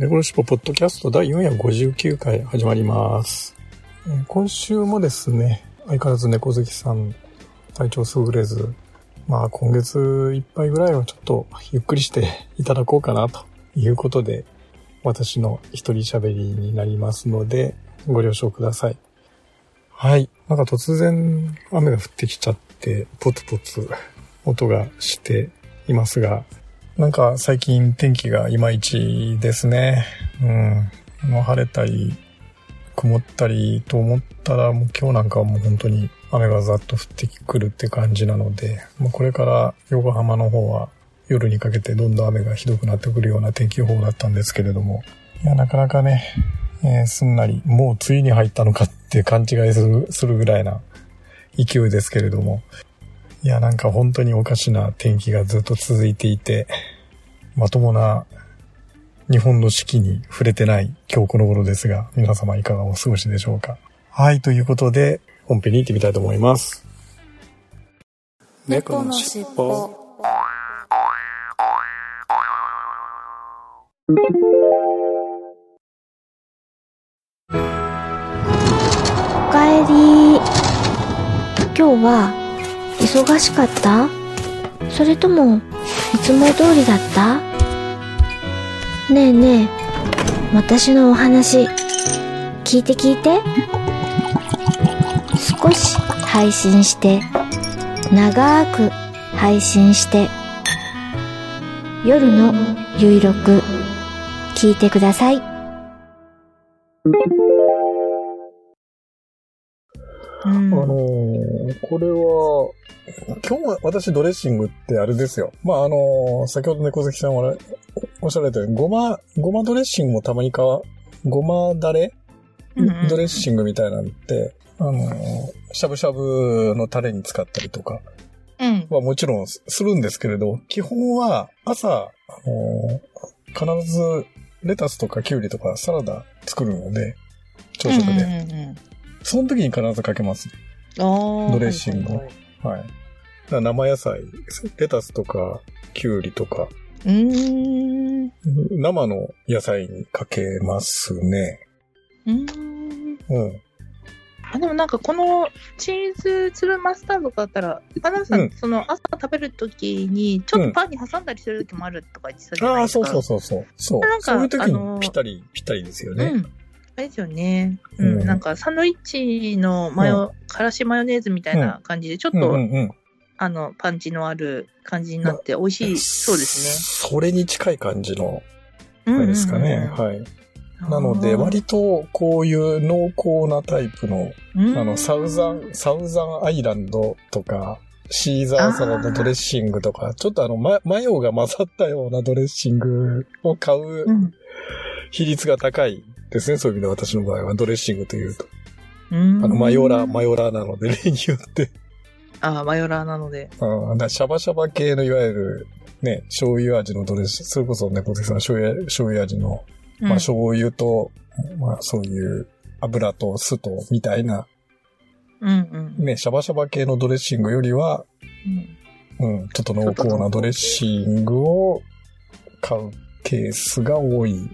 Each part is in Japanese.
猫のしぽポッドキャスト第459回始まります。今週もですね、相変わらず猫好きさん体調優れず、まあ今月いっぱいぐらいはちょっとゆっくりしていただこうかなということで、私の一人喋りになりますので、ご了承ください。はい。なんか突然雨が降ってきちゃって、ポツポツ音がしていますが、なんか最近天気がいまいちですね。うん。あの晴れたり、曇ったりと思ったら、もう今日なんかはもう本当に雨がざっと降ってくるって感じなので、もうこれから横浜の方は夜にかけてどんどん雨がひどくなってくるような天気予報だったんですけれども、いや、なかなかね、えーすんなり、もう梅雨に入ったのかって勘違いするするぐらいな勢いですけれども、いや、なんか本当におかしな天気がずっと続いていて、まともな日本の四季に触れてない今日この頃ですが、皆様いかがお過ごしでしょうか？はい、ということで、本編に行ってみたいと思います。猫のしっぽおかえり今日は忙しかった？それともいつも通りだった？ねえねえ私のお話聞いて聞いて。少し配信して長く配信して夜のゆいろく聞いてください。うんあのーこれは、今日は私ドレッシングってあれですよ。まあ、あのー先ほど猫好きさんはおっしゃられたように、ごま、ごまドレッシングもたまにかわ、ごまだれうんうんドレッシングみたいなんって、あのーしゃぶしゃぶのタレに使ったりとかうんはもちろんすするんですけれど、基本は朝、あのー必ずレタスとかキュウリとかサラダ作るので、朝食で。うんうんうんその時に必ずかけます。あードレッシングはいはいはいはい。だから生野菜、レタスとか、キュウリとか、うーん生の野菜にかけますね。うーんうん。あでもなんかこのチーズ粒マスタードだったら、アナウンさん、うんその朝食べるときに、ちょっとパンに挟んだりするときもあるとか言ってたじゃなああ、いですか。そうそうそうそう。そうなん。かそういう時あのにぴったり、ぴったりですよね。うん。あれですよね。うん。うんなんかサンドイッチのマヨ、からしマヨネーズみたいな感じで、ちょっうんと、うんうん。あの、パンチのある感じになって美味しいそうですそれに近い感じの、ね。あれですかね。うんはい。なので、割とこういう濃厚なタイプの、あの、サウザン、サウザンアイランドとか、シーザーサラダドレッシングとか、ちょっとあの、ママヨが混ざったようなドレッシングを買ううん。比率が高いですね。そういう意味で私の場合はドレッシングというと。うん。あの、マヨラー、マヨラーなので、例によって。あ、マヨラーなので。うん、シャバシャバ系のいわゆる、ね、醤油味のドレッシング、それこそね、ポテさん醤油、醤油味の、まあ、醤油と、まあ、そういう油と酢と、みたいな、うんうん。ね、シャバシャバ系のドレッシングよりは、うんうん、ちょっと濃厚なドレッシングを買うケースが多い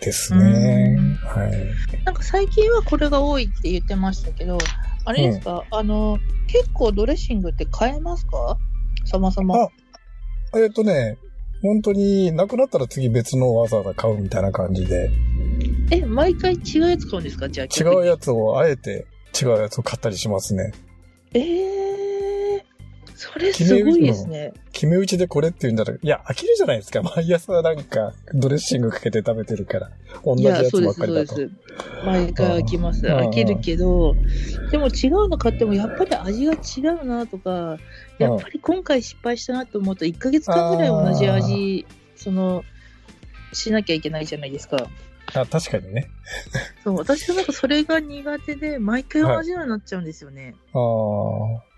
ですね。はい。なんか最近はこれが多いって言ってましたけど、あれですか、あの、結構ドレッシングって買えますか？そもそも。あえっ、とね、本当になくなったら次別のをわざわざ買うみたいな感じで、え、毎回違うやつ買うんですか？じゃあ。違うやつをあえて違うやつを買ったりしますね。えー、それすごいですね。決め打ちでこれって言うんだったら、いや、飽きるじゃないですか。毎朝なんかドレッシングかけて食べてるから。同じやつそうです、ばっかりだと。そうです。毎回飽きます。うん飽きるけど、でも違うの買ってもやっぱり味が違うなとか、やっぱり今回失敗したなと思うと、1ヶ月間ぐらい同じ味、その、しなきゃいけないじゃないですか。あ、確かにね。そう、私はなんかそれが苦手で、毎回同じようになっちゃうんですよね。ああ。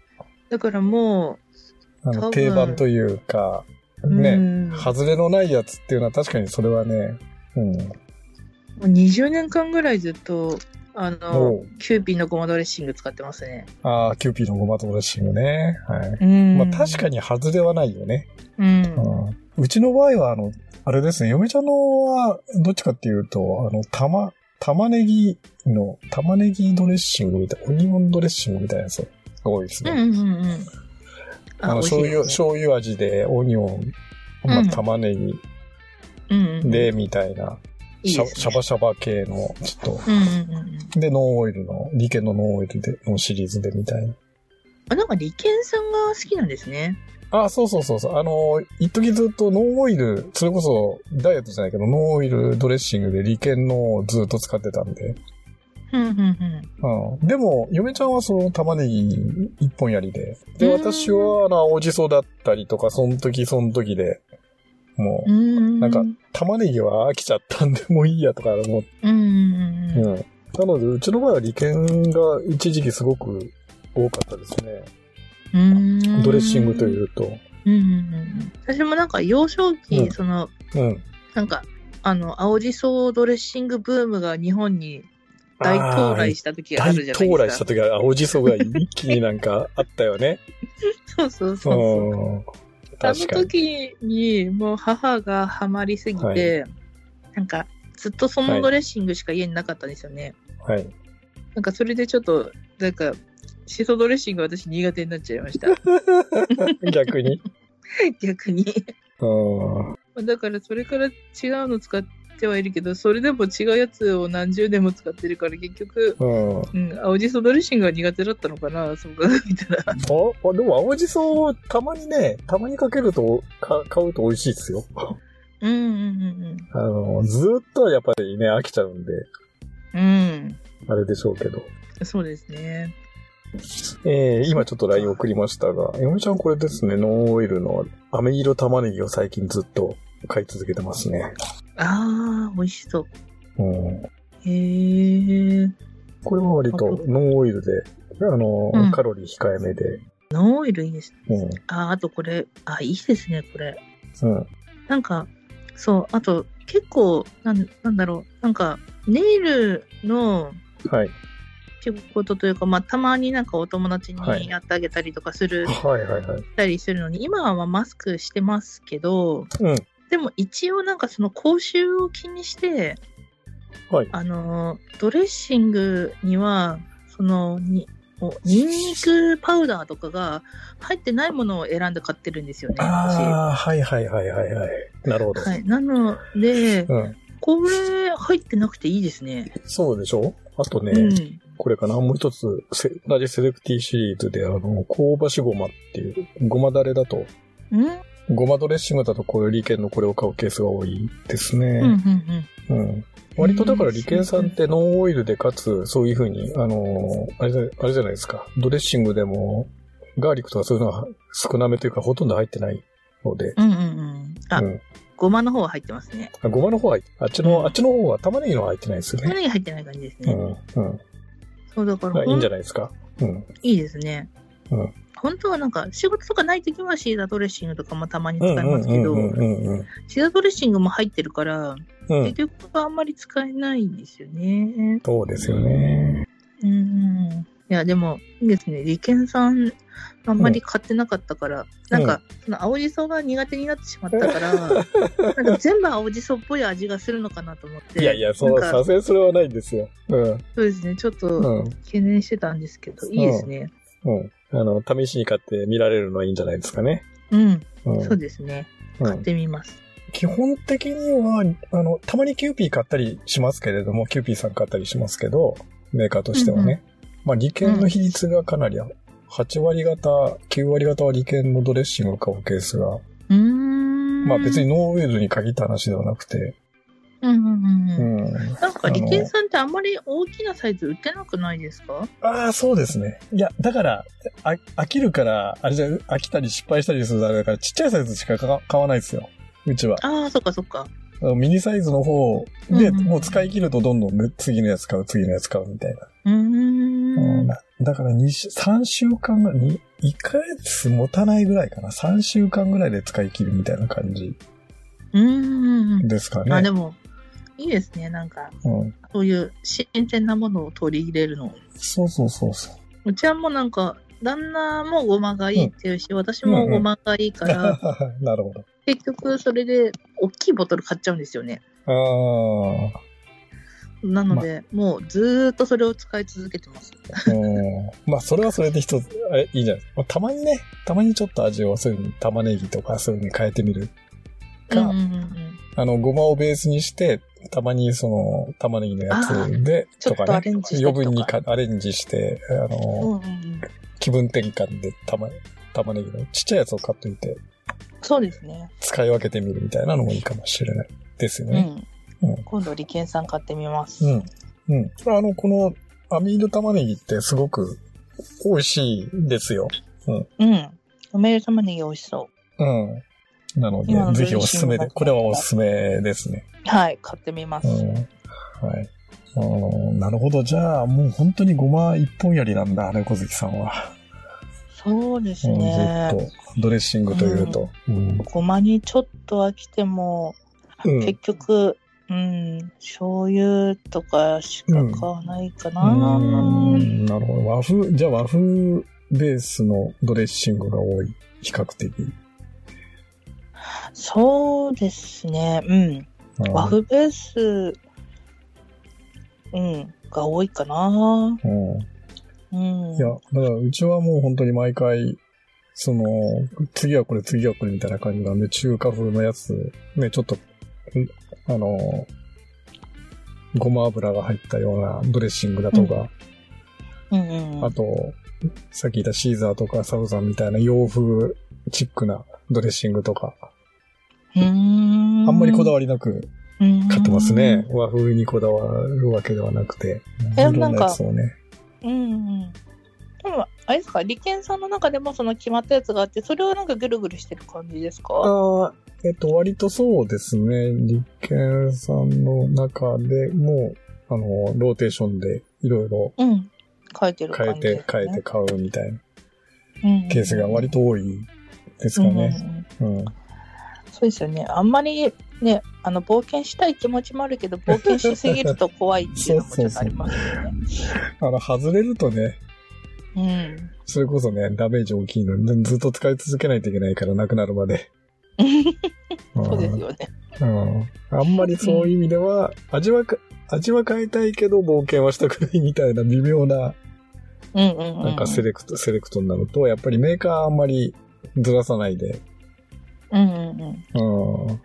だからもあの定番というか、う、ね、うん外れのないやつっていうのは確かにそれはね、うん。もう20年間ぐらいずっと、あおのう、キューピーのごまドレッシング使ってますね。ああ、キューピーのごまドレッシングね。はい。うんまあ確かに外れはないよね。うん。うん。うちの場合は、あの、あれですね、嫁ちゃんのは、どっちかっていうと、あの、玉、玉ねぎの、玉ねぎドレッシングみたい、オニオンドレッシングみたいなやつが多いですね。うんうんうんうん。あの、醤油、醤油味で、オニオン、まあうん、玉ねぎで、みたいな、シャいいですねシャバシャバ系の、ちょっうんうんうんうん。と、で、ノンオイルの、理系のノンオイルで、のシリーズでみたいな。あ、なんか利権さんが好きなんですね。あ、そうそうそうそう。あの、一時ずっとノンオイル、それこそダイエットじゃないけど、ノンオイルドレッシングで利権のをずっと使ってたんで。うんうんうん。うん。でも、嫁ちゃんはその玉ねぎ一本やりで。で、うん私は、あの、青じそだったりとか、その時その時で、もう、うん。なんか玉ねぎは飽きちゃったんで、もういいやとか思って。うんうんうんうん。うん。なので、うちの場合は利権が一時期すごく多かったですね。うんドレッシングというと。うんうんうん。私もなんか幼少期、うんその、うん。なんか、あの、青じそドレッシングブームが日本に大到来した時があ大るじゃない到来ですか。した時は青じそが一気になんかあったよね。そうそうそうそう。うん。あの。時にもう母がハマりすぎて、なんかずっとそのドレッシングしか家になかったんですよね。はい。なんかそれでちょっと、なんか、シソドレッシング私苦手になっちゃいました。逆に。逆に。うん。だからそれから違うの使ってはいるけど、それでも違うやつを何十年も使ってるから結局、うん。うん、青じそドレッシングが苦手だったのかな、そう考えたら。あ、あでも青じそ、たまにね、たまにかけると、か買うと美味しいですよ。うんうんあの、ずーっとはやっぱりね、飽きちゃうんで、うんうん。あれでしょうけど。うん。そうですね。えー、今ちょっと LINE 送りましたが、よみちゃんこれですね、ノンオイルの飴色玉ねぎを最近ずっと買い続けてますね。あー、美味しそう。うん。へー。これは割とノンオイルで、あの、うんカロリー控えめで、ノンオイルいいです。うん。あー、あとこれ、あ、いいですね、これ。うん。なんか、そう、あと、結構、なんなんだろう、なんか、ネイルのはい。仕事というか、まあ、たまになんかお友達はいにやってあげたりとかする、はいはいはい。たりするのに、今はまあマスクしてますけど、うん。でも一応なんかその口臭を気にして、はい。あの、ドレッシングには、その、に、おニンニクパウダーとかが入ってないものを選んで買ってるんですよね、私。ああ、はいはいはいはいはい。なるほど。はい。なので、うん。これ入ってなくていいですね。そうでしょ？あとね、うん。これかなもう一つ、せ同じセレクティシリーズで、あの、香ばしごまっていう、ごまだれだと、うんごまドレッシングだとこういう利権のこれを買うケースが多いですうん、うん、ね。うん。うん。割とだから利権さんってノンオイルでかつ、そういう風に、あの、あれじゃあれじゃないですか。ドレッシングでも、ガーリックとかそういうのは少なめというかほとんど入ってないので。うん、うん、うん。あ、うん。ごまの方は入ってますね。あごまの方はあっちの、あっちの方は玉ねぎの方は入ってないですよ玉ね。ねぎ入ってない感じですね。うん。うん。そうだから、あいいんじゃないですか。うん。いいですね。うん本当はなんか、仕事とかないときはシーザードレッシングとかもたまに使いうんうんますけど、うんうんうんシーザードレッシングも入ってるから、うん。結局あんまり使えないんですよね。そうですよね。うん。いや、でも、いいですね。利権さん、あんまり買ってなかったから、なんか、その青じそが苦手になってしまったから、なんか全部青じそっぽい味がするのかなと思って。いやいや、そう、さすがにそれはないんですよ。うん。そうですね。ちょっうとん。懸念してたんですけど、いいですね。うん。あの、試しに買って見られるのはいいんじゃないですかね。うん。うん。そうですね。うん買ってみます。基本的には、あの、たまにキューピー買ったりしますけれども、キューピーさん買ったりしますけど、メーカーとしてはね。まあ、リケンの比率がかなり、8割方、9割方はリケンのドレッシングを買うケースが。まあ別に。ノーオイルに限った話ではなくて、うんうんうん。なんか、リケンさんってあんまり大きなサイズ売ってなくないですか？ああ、そうですね。いや、だから、あ飽きるから、あれじゃ、飽きたり失敗したりするあれだから、ちっちゃいサイズしか買わ買わないですよ。うちは。ああ、そっかそっか。ミニサイズの方で、うんうんもう使い切るとどんどんね次のやつ買う、次のやつ買うみたいな。うんん。だだから2週、3週間ぐらい、に1ヶ月持たないぐらいかな。3週間ぐらいで使い切るみたいな感じうーん。ですかね。あ、でも、いいですね。なんか、うん、そういう新鮮なものを取り入れるの。そうそうそうそう。うちはもうなんか、旦那もごまがいいっていうし、私もごまがいいから、なるほど。結局それで大きいボトル買っちゃうんですよね。ああ。なので、もうずーっとそれを使い続けてます。うんまあ、それはそれで一つ、あれいいじゃないですか。まあたまにね、たまにちょっと味をそういうふうに玉ねぎとかそういうふうに変えてみるか、うんうんうんあの、ごまをベースにして、たまにその玉ねぎのやつで、ちょっとか余分にかアレンジして、あの、うん。うんうん気分転換で玉玉ねぎのちっちゃいやつを買っといて、そうですね。使い分けてみるみたいなのもいいかもしれないですようね。ん。うん今度、利権さん買ってみます。うん。うん。あの、このアミード玉ねぎってすごく美味しいですよ。うん。おめる玉ねぎ美味しそうん。なので今の、ぜひおすすめで、これはおすすめですね。う。はい、買ってみます。うん。はい。うんなるほど。じゃあ、もう本当にごま一本やりなんだ、猫好きさんは。そうですうん、ずねっ。と、ドレッシングというと。うん。ごまにちょっと飽きても、うん結局、うん、醤油とかしか買わないかな。うんなるほど。和風、じゃあ和風ベースのドレッシングが多い。比較的。そうですね。うん。うん和風ベース、うん、が多いかな。うん。うん。いや、だからうちはもう本当に毎回、その、次はこれ、次はこれみたいな感じなんで、中華風のやつ、ね、ちょっと、んあの、ごま油が入ったようなドレッシングだとか、うんうん。あと、さっき言ったシーザーとかサウザンみたいな洋風チックなドレッシングとか。あんまりこだわりなくり買ってますね。。和風にこだわるわけではなくて。えいろんなんかやつをね。うんうん。でも、あれですか、利権さんの中でもその決まったやつがあって、それをなんかぐるぐるしてる感じですか？ああ、えっと、割とそうですね。立憲さんの中でも、あの、ローテーションでいろいろうん。書いてる変え。て、変えて買うみたいなうんケースが割と多いですかね。うんうんうんうん。そうですよね。あんまりね、あの、冒険したい気持ちもあるけど、冒険しすぎると怖いっていうのもちょっとありますよね。あの、外れるとね、うん。それこそね、ダメージ大きいのに、ずっと使い続けないといけないから、なくなるまで。そうですよね。うん。あんまりそういう意味では、味はか、味は変えたいけど冒険はしたくないみたいな微妙な、うんうんうん。なんかセレクト、セレクトになると、やっぱりメーカーあんまりずらさないで、うんうんうん。うん。っ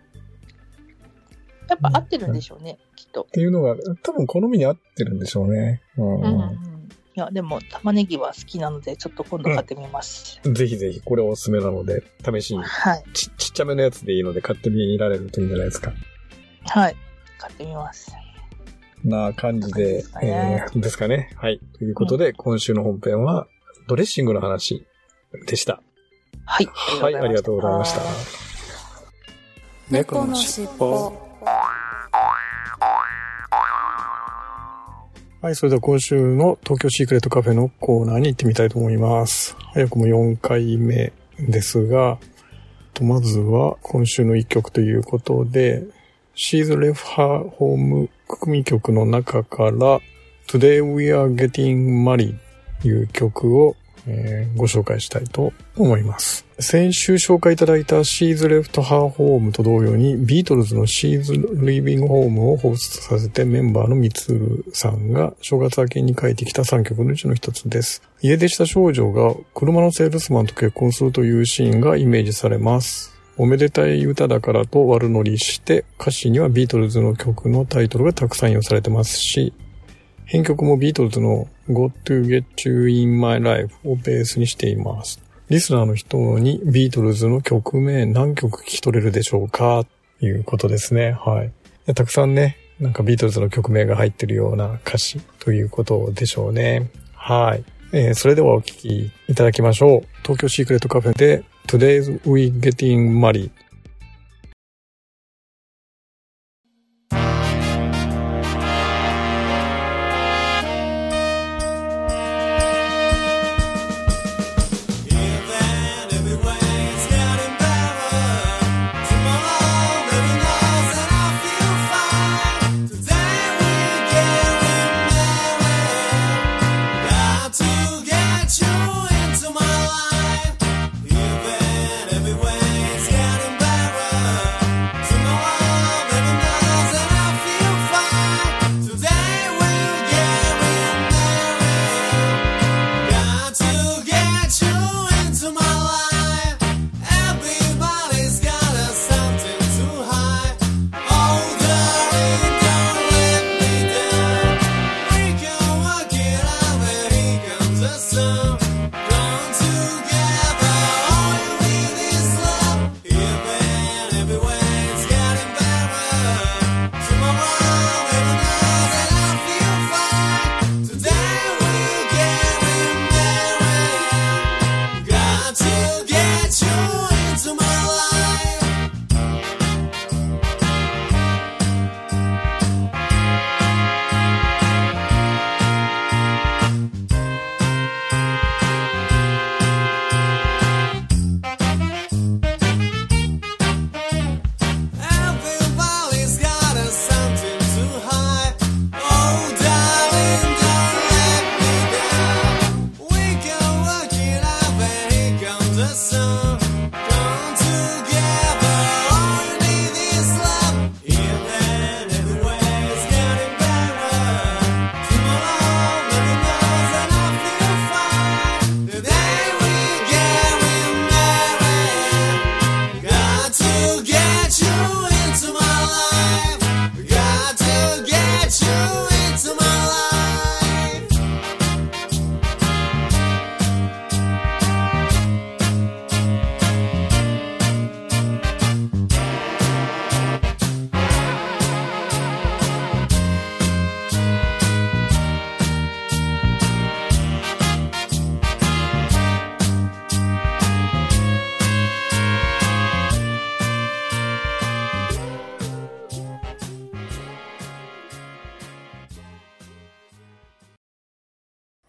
やっぱ合ってるんでしょうね、きっと。ていうのが、多分好みに合ってるんでしょうね。うん。うんうんうん。いや、でも、玉ねぎは好きなので、ちょっと今度買ってみます。ぜひぜひ、これおすすめなので、試しに、はい。ち、ちっちゃめのやつでいいので買ってみられるといいんじゃないですか。はい。買ってみます。な感じで、でねえーですかね。はい。ということで、今週の本編は、ドレッシングの話でした。はい。はい、ありがとうございました。猫のしっぽ。はい、それでは今週の東京シークレットカフェのコーナーに行ってみたいと思います。早くも4回目ですが、まずは今週の1曲ということで、She's Left Her Home 組曲の中から、Today We Are Getting Married という曲を、えーご紹介したいと思います。先週紹介いただいた She's Left Her Home と同様にビートルズの She's Leaving Home を放出させてメンバーのみつるさんが正月明けに書いてきた3曲のうちの一つです。家出した少女が車のセールスマンと結婚するというシーンがイメージされます。おめでたい歌だからと悪乗りして歌詞にはビートルズの曲のタイトルがたくさん引用されてますし、編曲もビートルズの Got to Get You into My Life をベースにしています。リスナーの人にビートルズの曲名何曲聞き取れるでしょうか？ということですね。はい。たくさんね、なんかビートルズの曲名が入ってるような歌詞ということでしょうね。はい。えーそれではお聴きいただきましょう。東京シークレットカフェで Today's We Getting Married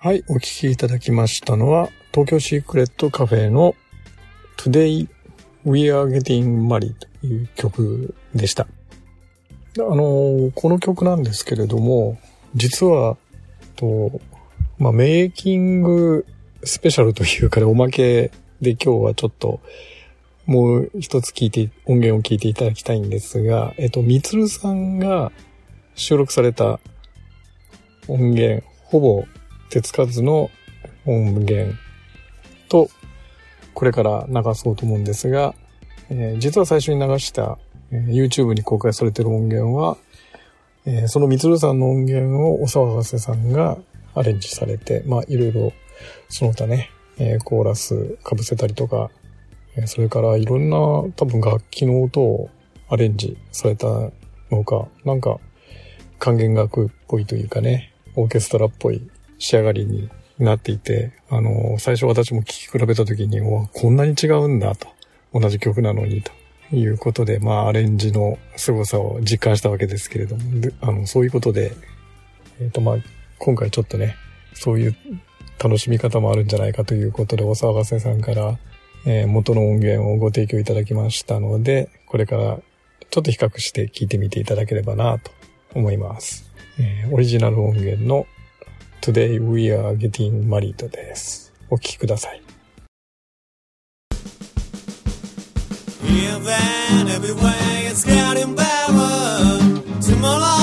はい、お聴きいただきましたのは、東京シークレットカフェの Today We Are Getting Married という曲でした。あの、この曲なんですけれども、実は、と、まあ、メイキングスペシャルというかね、おまけで今日はちょっと、もう一つ聞いて、音源を聞いていただきたいんですが、えっと、みつるさんが収録された音源、ほぼ手つかずの音源と、これから流そうと思うんですが、えー、実は最初に流した、えー、YouTube に公開されてる音源は、えー、そのみつるさんの音源をお騒がせさんがアレンジされて、まあいろいろその他ね、えコーラス被せたりとか、えそれからいろんな多分楽器の音をアレンジされたのか、なんか管弦楽っぽいというかね、オーケストラっぽい仕上がりになっていて、あの、最初私も聴き比べた時に、こんなに違うんだと。同じ曲なのにということで、まあ、アレンジの凄さを実感したわけですけれども、あの、そういうことで、えっ、ー、と、まあ、今回ちょっとね、そういう楽しみ方もあるんじゃないかということで、お騒がせさんから、えー、元の音源をご提供いただきましたので、これからちょっと比較して聞いてみていただければなと思います。えー、オリジナル音源の Today We Are Getting Married です。お聴きください。Even everywhere it's getting better Tomorrow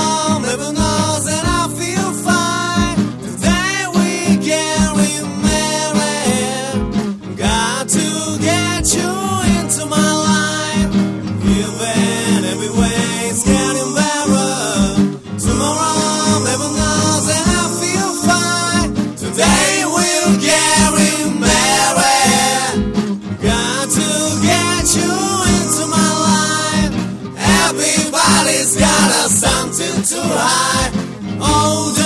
something too high. Oh,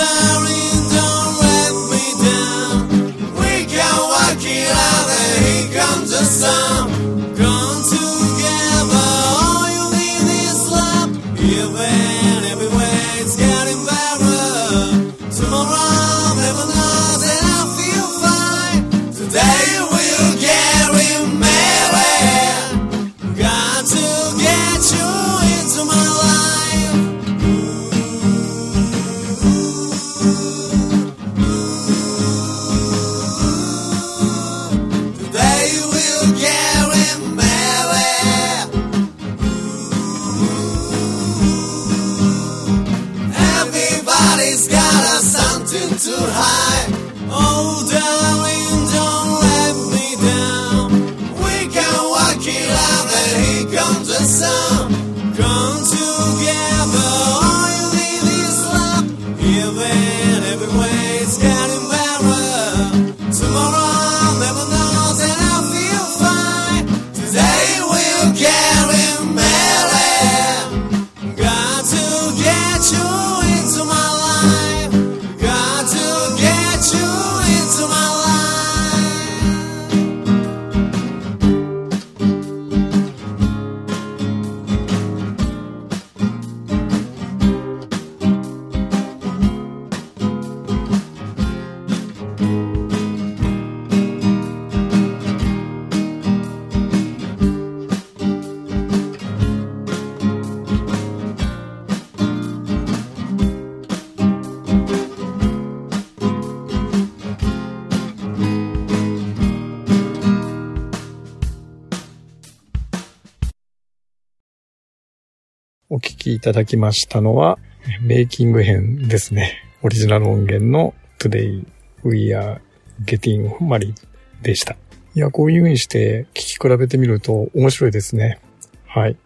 ただきましたのは、メイキング編ですね。オリジナル音源の Today We Are Getting Married でした。いや、こういう風にして聞き比べてみると面白いですね。はい。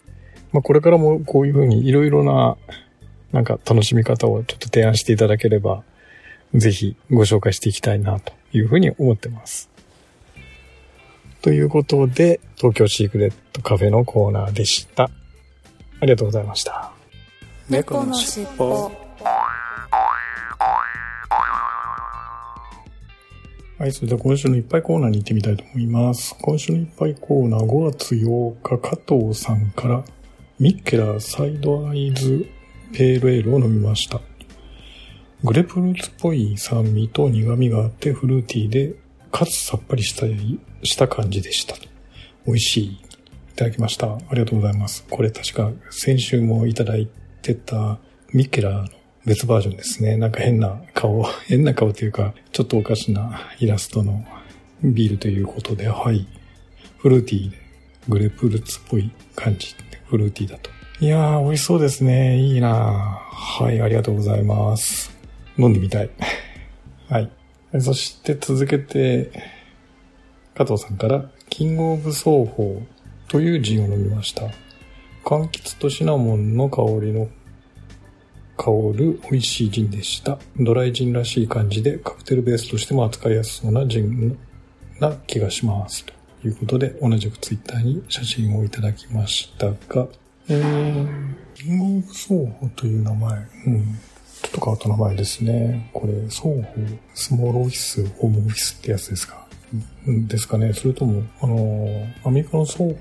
まあ、これからもこういう風にいろいろな、なんか楽しみ方をちょっと提案していただければ、ぜひご紹介していきたいなという風に思ってます。ということで、東京シークレットカフェのコーナーでした。ありがとうございました。猫のしっぽはい、それでは今週のいっぱいコーナーに行ってみたいと思います。今週のいっぱいコーナー5月8日、加藤さんから、ミッケラサイドアイズペールエールを飲みました。グレープフルーツっぽい酸味と苦味があってフルーティーで、かつさっぱりしたした感じでした。美味しい。いただきました。ありがとうございます。これ確か先週もいただいてってたミケラの別バージョンですね。なんか変な顔、変な顔というか、ちょっとおかしなイラストのビールということで、はい。フルーティーで、グレープフルーツっぽい感じ。フルーティーだと。いやー、美味しそうですね。いいなはい、ありがとうございます。飲んでみたい。はい。そして続けて、加藤さんから、キングオブ奏法というジンを飲みました。柑橘とシナモンの香りの香る美味しいジンでした。ドライジンらしい感じでカクテルベースとしても扱いやすそうなジンな気がします。ということで、同じくツイッターに写真をいただきましたが、えー、キングオブ奏法という名前、うん。ちょっと変わった名前ですね。これ、双方、スモールオフィス、ホームオフィスってやつですか？ですかね。それとも、あの、アメリカの双方の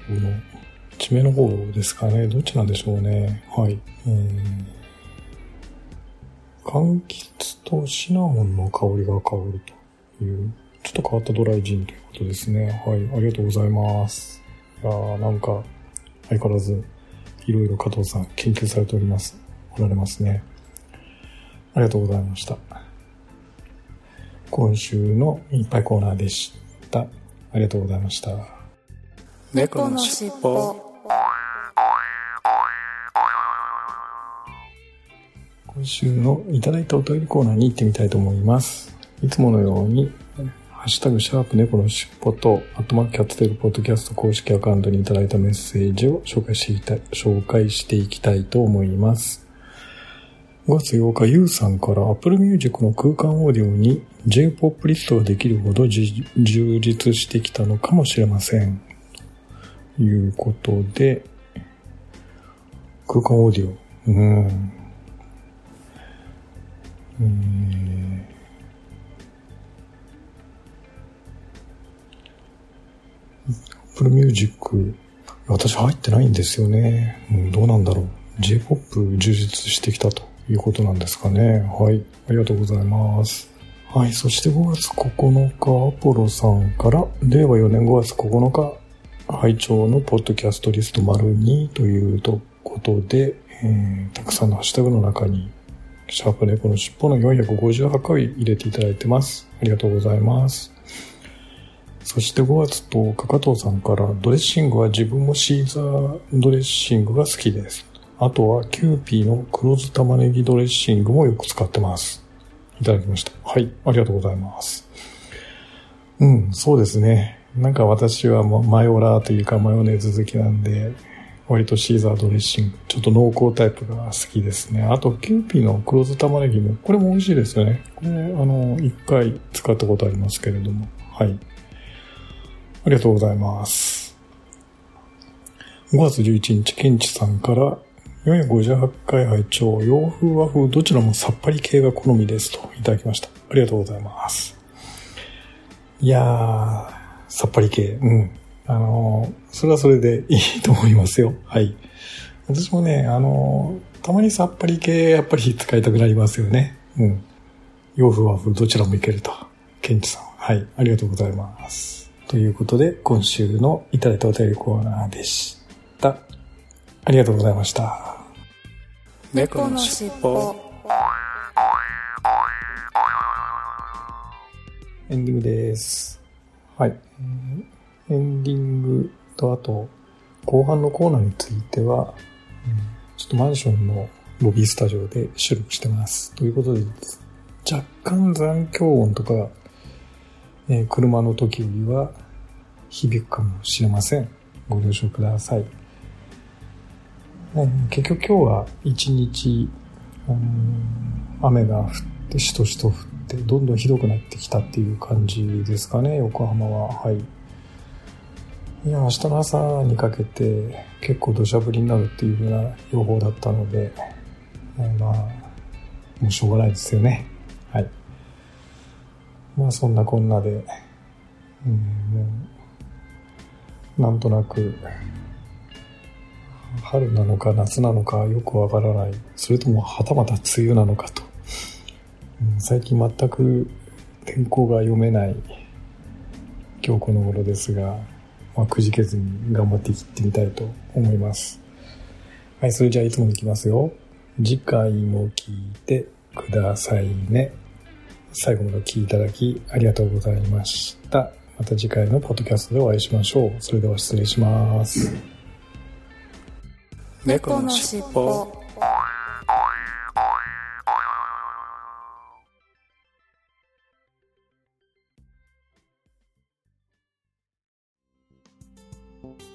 地名の方ですかね。どっちなんでしょうね。はい。えー、柑橘とシナモンの香りが香るという、ちょっと変わったドライジンということですね。はい。ありがとうございます。いや、なんか、相変わらず、いろいろ加藤さん研究されております。おられますね。ありがとうございました。今週のいっぱいコーナーでした。ありがとうございました。猫のしっぽ。今週のいただいたお便りコーナーに行ってみたいと思います。いつものように、ハッシュタグシャープ猫のしっぽと、アットマークキャットテルポッドキャスト公式アカウントにいただいたメッセージを紹介していきたい、紹介していきたいと思います。5月8日、ゆうさんから Apple Music の空間オーディオに J-POP リストができるほど充実してきたのかもしれません。いうことで、空間オーディオ。うん。えー、Apple Music、私入ってないんですよね。うん、どうなんだろう。J-POP 充実してきたと。いうことなんですかね。はい。ありがとうございます。はい。そして5月9日、アポロさんから、令和4年5月9日、拝聴のポッドキャストリスト丸2ということで、えー、たくさんのハッシュタグの中に、シャープ猫の尻尾の458回入れていただいてます。ありがとうございます。そして5月10日、加藤さんから、ドレッシングは自分もシーザードレッシングが好きです。あとはキューピーの黒酢玉ねぎドレッシングもよく使ってます。いただきました。はい、ありがとうございます。うん、そうですね。なんか私はマヨラーというかマヨネーズ好きなんで、割とシーザードレッシング、ちょっと濃厚タイプが好きですね。あと、キューピーの黒酢玉ねぎも、これも美味しいですよね。これ、あの、一回使ったことありますけれども。はい。ありがとうございます。5月11日、ケンチさんから、458回拝聴洋風和風どちらもさっぱり系が好みですといただきました。ありがとうございます。いやー、さっぱり系。うん。あの、それはそれでいいと思いますよ。はい。私もね、あのー、たまにさっぱり系やっぱり使いたくなりますよね。うん。洋風和風どちらもいけると。ケンチさん。はい。ありがとうございます。ということで、今週のいただいたお便りコーナーでした。ありがとうございました。猫のしっぽ。エンディングです。はい。エンディングとあと、後半のコーナーについては、ちょっとマンションのロビースタジオで収録してます。ということで、若干残響音とか、えー、車の時よりは響くかもしれません。ご了承ください。結局今日は一日、うん、雨が降ってしとしと降ってどんどんひどくなってきたっていう感じですかね横浜ははいいや明日の朝にかけて結構土砂降りになるっていうふうな予報だったので、まあもうしょうがないですよね。はい。まあそんなこんなで、うん、もうなんとなく春なのか夏なのかよくわからない。それともはたまた梅雨なのかと。うん最近全く天候が読めない今日この頃ですが、まあ、くじけずに頑張って切ってみたいと思います。はい、それじゃあいつもに行きますよ。次回も聞いてくださいね。最後までお聞きいただきありがとうございました。また次回のポッドキャストでお会いしましょう。それでは失礼します。猫のしっぽ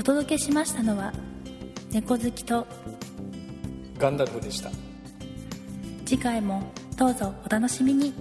お届けしましたのは猫好きとガンダルフでした。次回もどうぞお楽しみに